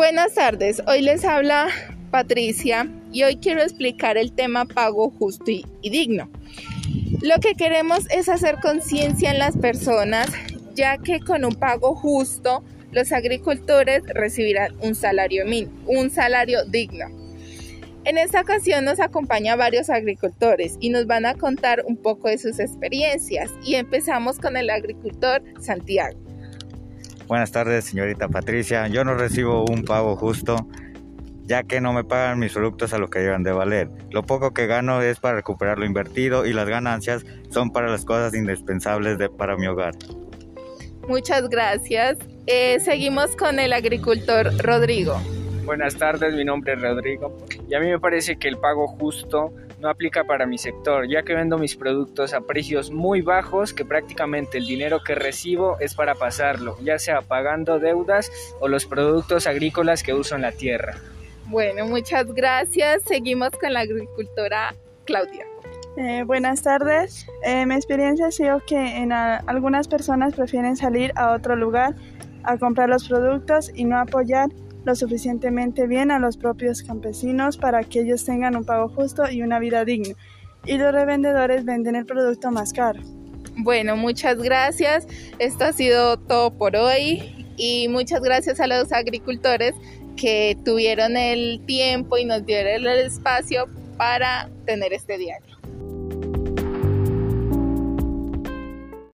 Buenas tardes, hoy les habla Patricia y hoy quiero explicar el tema pago justo y, digno. Lo que queremos es hacer conciencia en las personas, ya que con un pago justo los agricultores recibirán un salario mínimo, un salario digno. En esta ocasión nos acompaña varios agricultores y nos van a contar un poco de sus experiencias y empezamos con el agricultor Santiago. Buenas tardes, señorita Patricia. Yo no recibo un pago justo, ya que no me pagan mis productos a lo que llevan de valer. Lo poco que gano es para recuperar lo invertido y las ganancias son para las cosas indispensables de, para mi hogar. Muchas gracias. Eh, seguimos con el agricultor Rodrigo. Buenas tardes, mi nombre es Rodrigo y a mí me parece que el pago justo no aplica para mi sector, ya que vendo mis productos a precios muy bajos que prácticamente el dinero que recibo es para pasarlo, ya sea pagando deudas o los productos agrícolas que uso en la tierra. Bueno, muchas gracias. Seguimos con la agricultora Claudia. Eh, buenas tardes. Eh, mi experiencia ha sido que en algunas personas prefieren salir a otro lugar a comprar los productos y no apoyar lo suficientemente bien a los propios campesinos para que ellos tengan un pago justo y una vida digna. Y los revendedores venden el producto más caro. Bueno, muchas gracias. Esto ha sido todo por hoy y muchas gracias a los agricultores que tuvieron el tiempo y nos dieron el espacio para tener este diálogo.